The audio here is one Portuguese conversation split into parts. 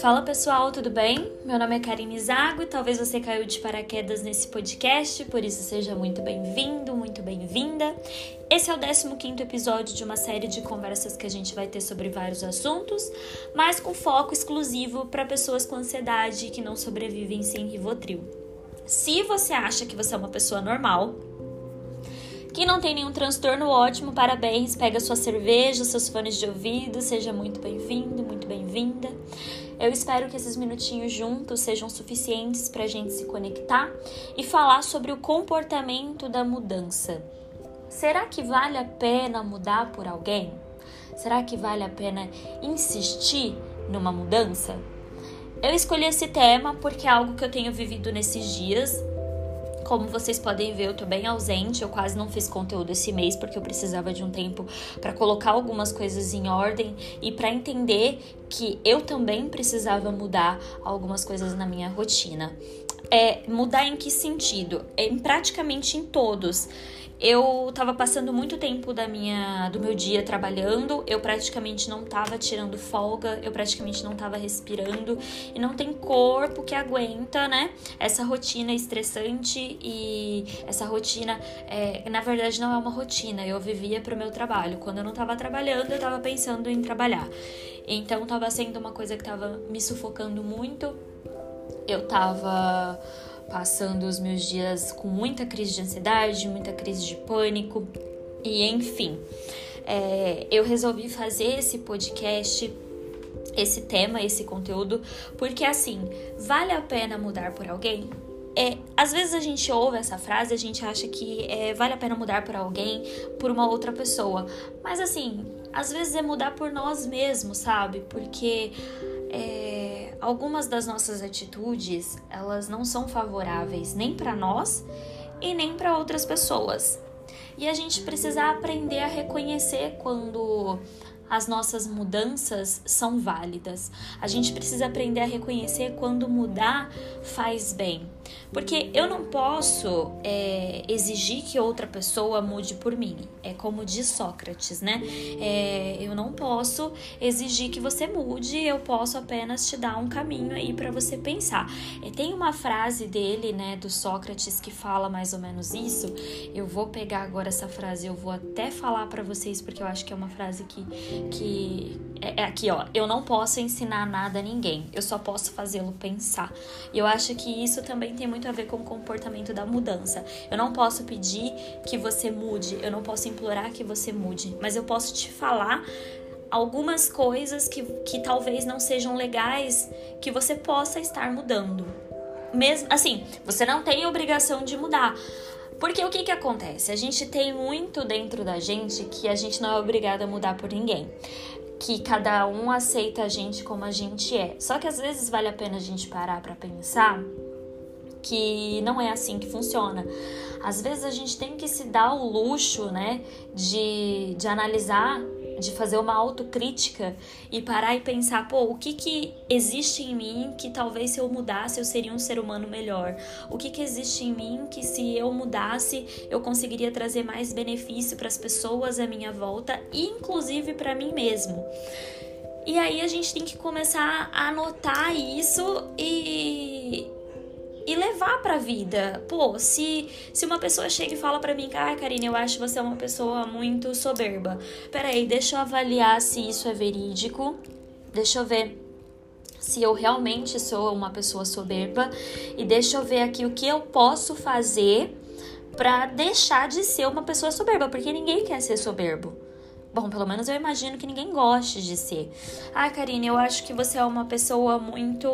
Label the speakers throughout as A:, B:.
A: Fala pessoal, tudo bem? Meu nome é Karine Zago e talvez você caiu de paraquedas nesse podcast, por isso seja muito bem-vindo, muito bem-vinda. Esse é o 15 episódio de uma série de conversas que a gente vai ter sobre vários assuntos, mas com foco exclusivo para pessoas com ansiedade que não sobrevivem sem Rivotril. Se você acha que você é uma pessoa normal, que não tem nenhum transtorno, ótimo, parabéns. Pega sua cerveja, seus fones de ouvido, seja muito bem-vindo, muito bem-vinda. Eu espero que esses minutinhos juntos sejam suficientes para a gente se conectar e falar sobre o comportamento da mudança. Será que vale a pena mudar por alguém? Será que vale a pena insistir numa mudança? Eu escolhi esse tema porque é algo que eu tenho vivido nesses dias como vocês podem ver, eu tô bem ausente, eu quase não fiz conteúdo esse mês porque eu precisava de um tempo para colocar algumas coisas em ordem e para entender que eu também precisava mudar algumas coisas na minha rotina. É, mudar em que sentido? Em praticamente em todos eu estava passando muito tempo da minha do meu dia trabalhando, eu praticamente não estava tirando folga, eu praticamente não estava respirando e não tem corpo que aguenta, né? Essa rotina estressante e essa rotina, é, na verdade, não é uma rotina. Eu vivia para o meu trabalho. Quando eu não estava trabalhando, eu estava pensando em trabalhar. Então, estava sendo uma coisa que estava me sufocando muito. Eu estava passando os meus dias com muita crise de ansiedade, muita crise de pânico e enfim. É, eu resolvi fazer esse podcast, esse tema, esse conteúdo, porque assim, vale a pena mudar por alguém? É, às vezes a gente ouve essa frase, a gente acha que é, vale a pena mudar por alguém, por uma outra pessoa. Mas assim, às vezes é mudar por nós mesmos, sabe? Porque é, algumas das nossas atitudes elas não são favoráveis nem para nós e nem para outras pessoas. E a gente precisa aprender a reconhecer quando as nossas mudanças são válidas. A gente precisa aprender a reconhecer quando mudar faz bem. Porque eu não posso é, exigir que outra pessoa mude por mim. É como diz Sócrates, né? É, eu não posso exigir que você mude, eu posso apenas te dar um caminho aí para você pensar. E tem uma frase dele, né, do Sócrates, que fala mais ou menos isso. Eu vou pegar agora essa frase, eu vou até falar para vocês, porque eu acho que é uma frase que. que é, é aqui, ó. Eu não posso ensinar nada a ninguém, eu só posso fazê-lo pensar. E eu acho que isso também tem muito a ver com o comportamento da mudança. Eu não posso pedir que você mude, eu não posso implorar que você mude, mas eu posso te falar algumas coisas que, que talvez não sejam legais que você possa estar mudando. Mesmo assim, você não tem obrigação de mudar. Porque o que que acontece? A gente tem muito dentro da gente que a gente não é obrigado a mudar por ninguém que cada um aceita a gente como a gente é. Só que às vezes vale a pena a gente parar para pensar que não é assim que funciona. Às vezes a gente tem que se dar o luxo, né, de, de analisar, de fazer uma autocrítica e parar e pensar, pô, o que que existe em mim que talvez se eu mudasse eu seria um ser humano melhor? O que que existe em mim que se eu mudasse eu conseguiria trazer mais benefício para as pessoas à minha volta e inclusive para mim mesmo? E aí a gente tem que começar a anotar isso e e levar pra vida. Pô, se, se uma pessoa chega e fala pra mim, ah, Karine, eu acho você uma pessoa muito soberba. Peraí, deixa eu avaliar se isso é verídico. Deixa eu ver se eu realmente sou uma pessoa soberba e deixa eu ver aqui o que eu posso fazer para deixar de ser uma pessoa soberba, porque ninguém quer ser soberbo. Bom, pelo menos eu imagino que ninguém goste de ser. Ah, Karine, eu acho que você é uma pessoa muito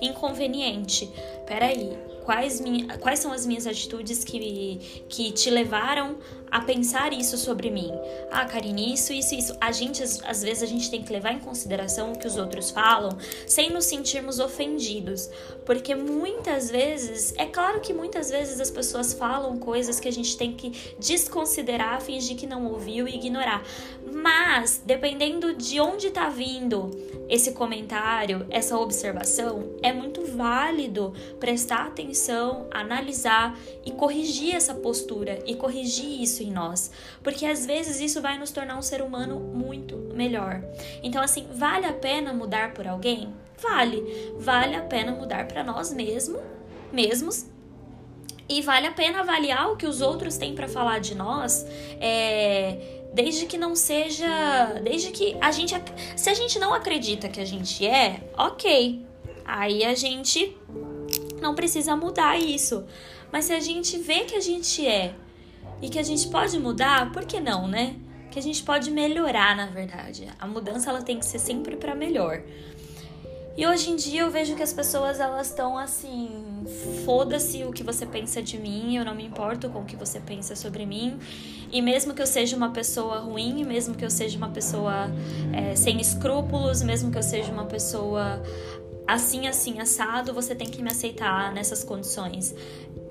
A: inconveniente. Peraí, quais, minha, quais são as minhas atitudes que, que te levaram a pensar isso sobre mim. Ah, Karine, isso, isso, isso. A gente, às vezes, a gente tem que levar em consideração o que os outros falam sem nos sentirmos ofendidos. Porque muitas vezes, é claro que muitas vezes as pessoas falam coisas que a gente tem que desconsiderar, fingir que não ouviu e ignorar. Mas, dependendo de onde tá vindo esse comentário, essa observação, é muito válido prestar atenção atenção, analisar e corrigir essa postura e corrigir isso em nós, porque às vezes isso vai nos tornar um ser humano muito melhor. Então, assim, vale a pena mudar por alguém? Vale. Vale a pena mudar para nós mesmos, mesmos e vale a pena avaliar o que os outros têm para falar de nós, é, desde que não seja, desde que a gente, se a gente não acredita que a gente é, ok, aí a gente não precisa mudar isso. Mas se a gente vê que a gente é e que a gente pode mudar, por que não, né? Que a gente pode melhorar, na verdade. A mudança ela tem que ser sempre para melhor. E hoje em dia eu vejo que as pessoas elas estão assim, foda-se o que você pensa de mim, eu não me importo com o que você pensa sobre mim. E mesmo que eu seja uma pessoa ruim, mesmo que eu seja uma pessoa é, sem escrúpulos, mesmo que eu seja uma pessoa assim, assim, assado, você tem que me aceitar nessas condições.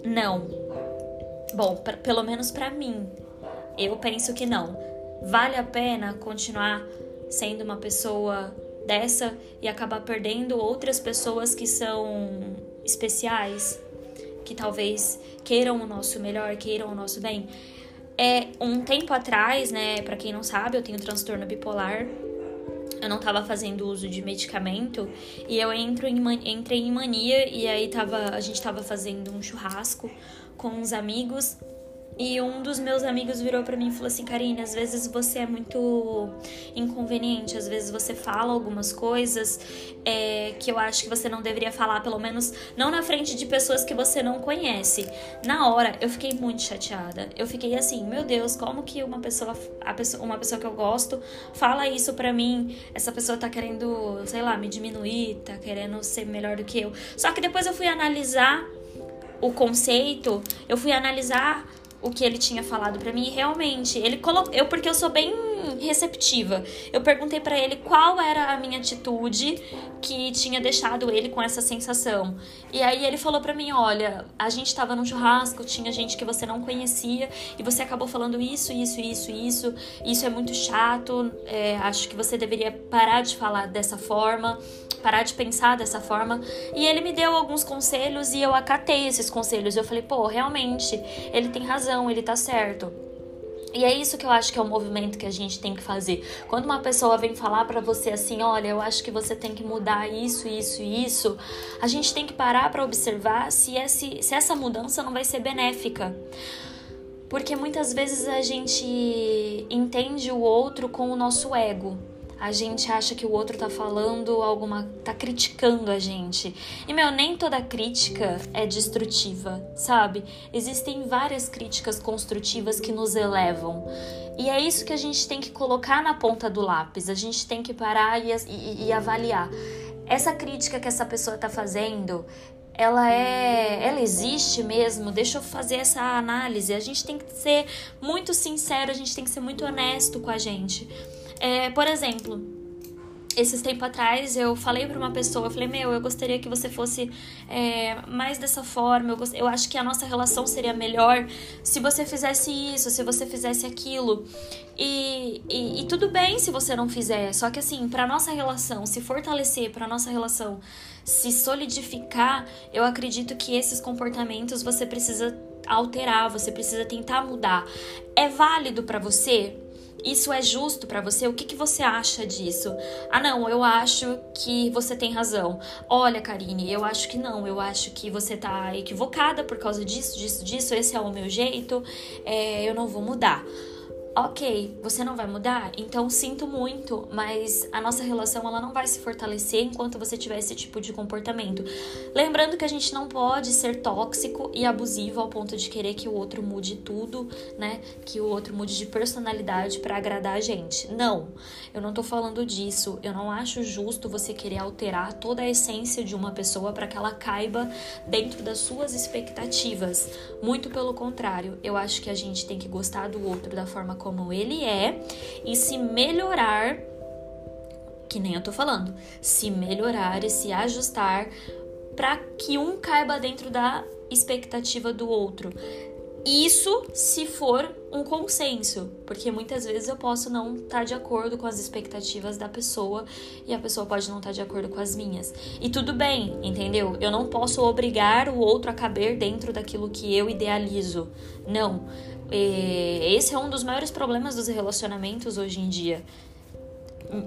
A: Não. Bom, pra, pelo menos para mim, eu penso que não. Vale a pena continuar sendo uma pessoa dessa e acabar perdendo outras pessoas que são especiais, que talvez queiram o nosso melhor, queiram o noso bem. É um tempo atrás, né, para quem não sabe, eu tenho transtorno bipolar. Eu não tava fazendo uso de medicamento e eu entro em, entrei em mania e aí tava, a gente tava fazendo um churrasco com uns amigos e um dos meus amigos virou para mim e falou assim: Karine, às vezes você é muito inconveniente, às vezes você fala algumas coisas é, que eu acho que você não deveria falar, pelo menos não na frente de pessoas que você não conhece. Na hora, eu fiquei muito chateada. Eu fiquei assim: meu Deus, como que uma pessoa, pessoa uma pessoa que eu gosto, fala isso pra mim? Essa pessoa tá querendo, sei lá, me diminuir, tá querendo ser melhor do que eu. Só que depois eu fui analisar o conceito, eu fui analisar o que ele tinha falado para mim. E realmente, ele colocou. Eu, porque eu sou bem receptiva. Eu perguntei para ele qual era a minha atitude que tinha deixado ele com essa sensação. E aí ele falou para mim: Olha, a gente tava num churrasco, tinha gente que você não conhecia e você acabou falando isso, isso, isso, isso. Isso é muito chato. É, acho que você deveria parar de falar dessa forma parar de pensar dessa forma. E ele me deu alguns conselhos e eu acatei esses conselhos. Eu falei, pô, realmente, ele tem razão, ele tá certo. E é isso que eu acho que é o movimento que a gente tem que fazer. Quando uma pessoa vem falar para você assim, olha, eu acho que você tem que mudar isso, isso e isso, a gente tem que parar para observar se, esse, se essa mudança não vai ser benéfica. Porque muitas vezes a gente entende o outro com o nosso ego a gente acha que o outro tá falando alguma. tá criticando a gente. E, meu, nem toda crítica é destrutiva, sabe? Existem várias críticas construtivas que nos elevam. E é isso que a gente tem que colocar na ponta do lápis. A gente tem que parar e, e, e avaliar. Essa crítica que essa pessoa tá fazendo, ela é, ela existe mesmo? Deixa eu fazer essa análise. A gente tem que ser muito sincero, a gente tem que ser muito honesto com a gente. É, por exemplo, esses tempos atrás eu falei para uma pessoa, eu falei, meu, eu gostaria que você fosse é, mais dessa forma, eu, gost... eu acho que a nossa relação seria melhor se você fizesse isso, se você fizesse aquilo. E, e, e tudo bem se você não fizer, só que assim, para nossa relação se fortalecer, para nossa relação se solidificar, eu acredito que esses comportamentos você precisa alterar, você precisa tentar mudar. É válido para você? Isso é justo para você? O que, que você acha disso? Ah, não, eu acho que você tem razão. Olha, Karine, eu acho que não. Eu acho que você tá equivocada por causa disso, disso, disso. Esse é o meu jeito. É, eu não vou mudar ok, você não vai mudar, então sinto muito, mas a nossa relação ela não vai se fortalecer enquanto você tiver esse tipo de comportamento. Lembrando que a gente não pode ser tóxico e abusivo ao ponto de querer que o outro mude tudo, né? Que o outro mude de personalidade para agradar a gente. Não, eu não tô falando disso. Eu não acho justo você querer alterar toda a essência de uma pessoa para que ela caiba dentro das suas expectativas. Muito pelo contrário, eu acho que a gente tem que gostar do outro da forma como ele é e se melhorar, que nem eu tô falando, se melhorar e se ajustar para que um caiba dentro da expectativa do outro. Isso se for um consenso, porque muitas vezes eu posso não estar tá de acordo com as expectativas da pessoa e a pessoa pode não estar tá de acordo com as minhas. E tudo bem, entendeu? Eu não posso obrigar o outro a caber dentro daquilo que eu idealizo. Não. Esse é um dos maiores problemas dos relacionamentos hoje em dia.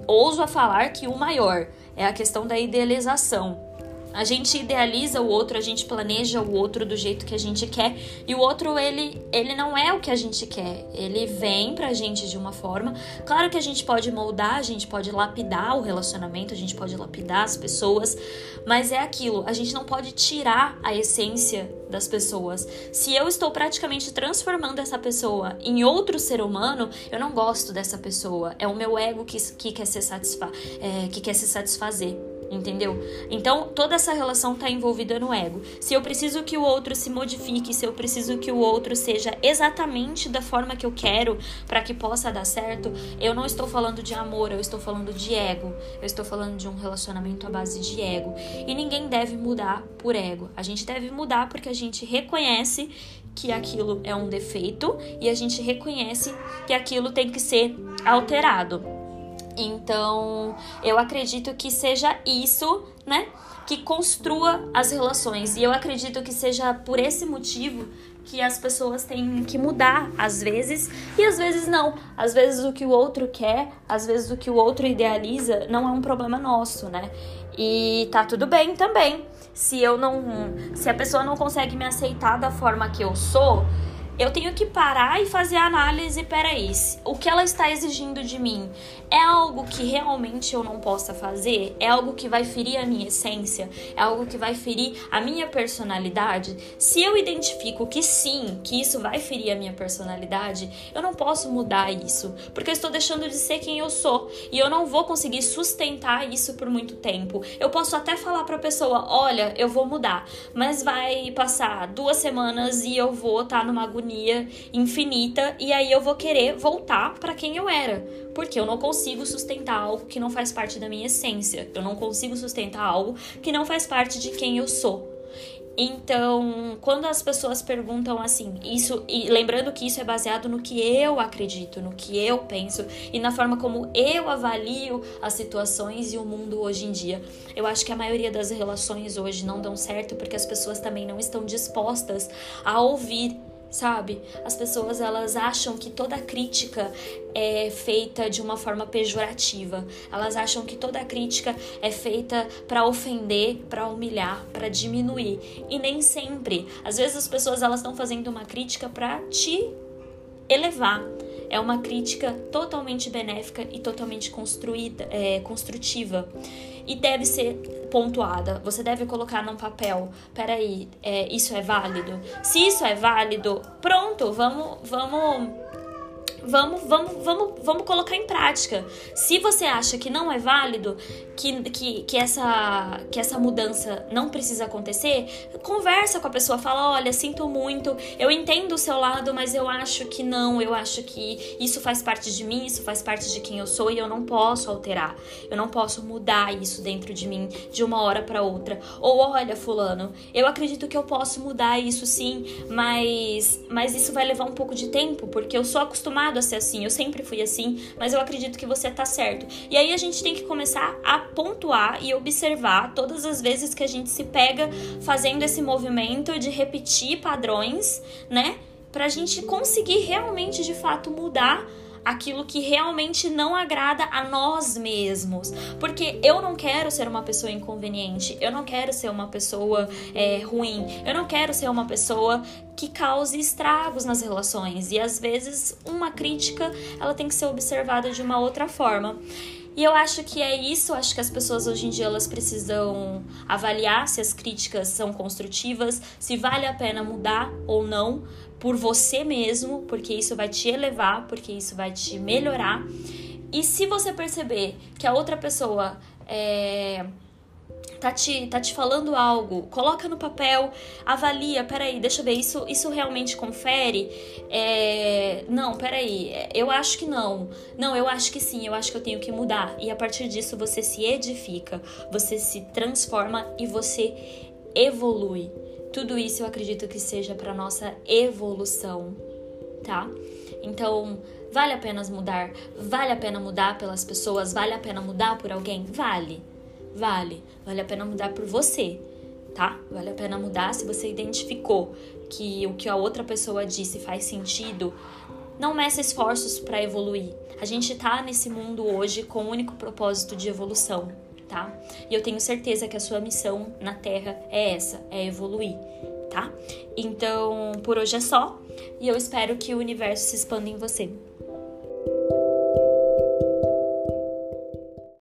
A: Ouso a falar que o maior é a questão da idealização. A gente idealiza o outro, a gente planeja o outro do jeito que a gente quer, e o outro ele ele não é o que a gente quer. Ele vem pra gente de uma forma. Claro que a gente pode moldar, a gente pode lapidar o relacionamento, a gente pode lapidar as pessoas, mas é aquilo, a gente não pode tirar a essência das pessoas. Se eu estou praticamente transformando essa pessoa em outro ser humano, eu não gosto dessa pessoa. É o meu ego que, que, quer, se satisfa é, que quer se satisfazer entendeu? Então, toda essa relação está envolvida no ego. Se eu preciso que o outro se modifique, se eu preciso que o outro seja exatamente da forma que eu quero para que possa dar certo, eu não estou falando de amor, eu estou falando de ego. Eu estou falando de um relacionamento à base de ego. E ninguém deve mudar por ego. A gente deve mudar porque a gente reconhece que aquilo é um defeito e a gente reconhece que aquilo tem que ser alterado. Então, eu acredito que seja isso, né, que construa as relações. E eu acredito que seja por esse motivo que as pessoas têm que mudar às vezes e às vezes não. Às vezes o que o outro quer, às vezes o que o outro idealiza não é um problema nosso, né? E tá tudo bem também. Se eu não, se a pessoa não consegue me aceitar da forma que eu sou, eu tenho que parar e fazer a análise, peraí, o que ela está exigindo de mim é algo que realmente eu não possa fazer? É algo que vai ferir a minha essência? É algo que vai ferir a minha personalidade? Se eu identifico que sim, que isso vai ferir a minha personalidade, eu não posso mudar isso, porque eu estou deixando de ser quem eu sou e eu não vou conseguir sustentar isso por muito tempo. Eu posso até falar para a pessoa: olha, eu vou mudar, mas vai passar duas semanas e eu vou estar tá numa agonia infinita e aí eu vou querer voltar para quem eu era, porque eu não consigo sustentar algo que não faz parte da minha essência. Eu não consigo sustentar algo que não faz parte de quem eu sou. Então, quando as pessoas perguntam assim, isso e lembrando que isso é baseado no que eu acredito, no que eu penso e na forma como eu avalio as situações e o mundo hoje em dia. Eu acho que a maioria das relações hoje não dão certo porque as pessoas também não estão dispostas a ouvir sabe? As pessoas elas acham que toda crítica é feita de uma forma pejorativa. Elas acham que toda crítica é feita para ofender, para humilhar, para diminuir. E nem sempre. Às vezes as pessoas elas estão fazendo uma crítica para te elevar. É uma crítica totalmente benéfica e totalmente construída, é, construtiva e deve ser pontuada. Você deve colocar num papel. Peraí, é, isso é válido? Se isso é válido, pronto, vamos, vamos vamos, vamos, vamos, vamos colocar em prática. Se você acha que não é válido, que, que, que, essa, que essa mudança não precisa acontecer, conversa com a pessoa, fala: olha, sinto muito, eu entendo o seu lado, mas eu acho que não, eu acho que isso faz parte de mim, isso faz parte de quem eu sou e eu não posso alterar, eu não posso mudar isso dentro de mim de uma hora para outra. Ou olha, Fulano, eu acredito que eu posso mudar isso sim, mas, mas isso vai levar um pouco de tempo, porque eu sou acostumado a ser assim, eu sempre fui assim, mas eu acredito que você tá certo. E aí a gente tem que começar a pontuar e observar todas as vezes que a gente se pega fazendo esse movimento de repetir padrões, né? Pra gente conseguir realmente de fato mudar aquilo que realmente não agrada a nós mesmos. Porque eu não quero ser uma pessoa inconveniente, eu não quero ser uma pessoa é, ruim, eu não quero ser uma pessoa que cause estragos nas relações. E às vezes uma crítica ela tem que ser observada de uma outra forma. E eu acho que é isso, acho que as pessoas hoje em dia elas precisam avaliar se as críticas são construtivas, se vale a pena mudar ou não, por você mesmo, porque isso vai te elevar, porque isso vai te melhorar. E se você perceber que a outra pessoa é, tá, te, tá te falando algo, coloca no papel, avalia, peraí, deixa eu ver, isso, isso realmente confere? É, não, peraí, eu acho que não. Não, eu acho que sim, eu acho que eu tenho que mudar. E a partir disso você se edifica, você se transforma e você evolui. Tudo isso eu acredito que seja para nossa evolução, tá? Então, vale a pena mudar? Vale a pena mudar pelas pessoas? Vale a pena mudar por alguém? Vale. Vale. Vale a pena mudar por você, tá? Vale a pena mudar se você identificou que o que a outra pessoa disse faz sentido. Não meça esforços para evoluir. A gente tá nesse mundo hoje com o único propósito de evolução, tá? E eu tenho certeza que a sua missão na Terra é essa, é evoluir, tá? Então, por hoje é só, e eu espero que o universo se expanda em você.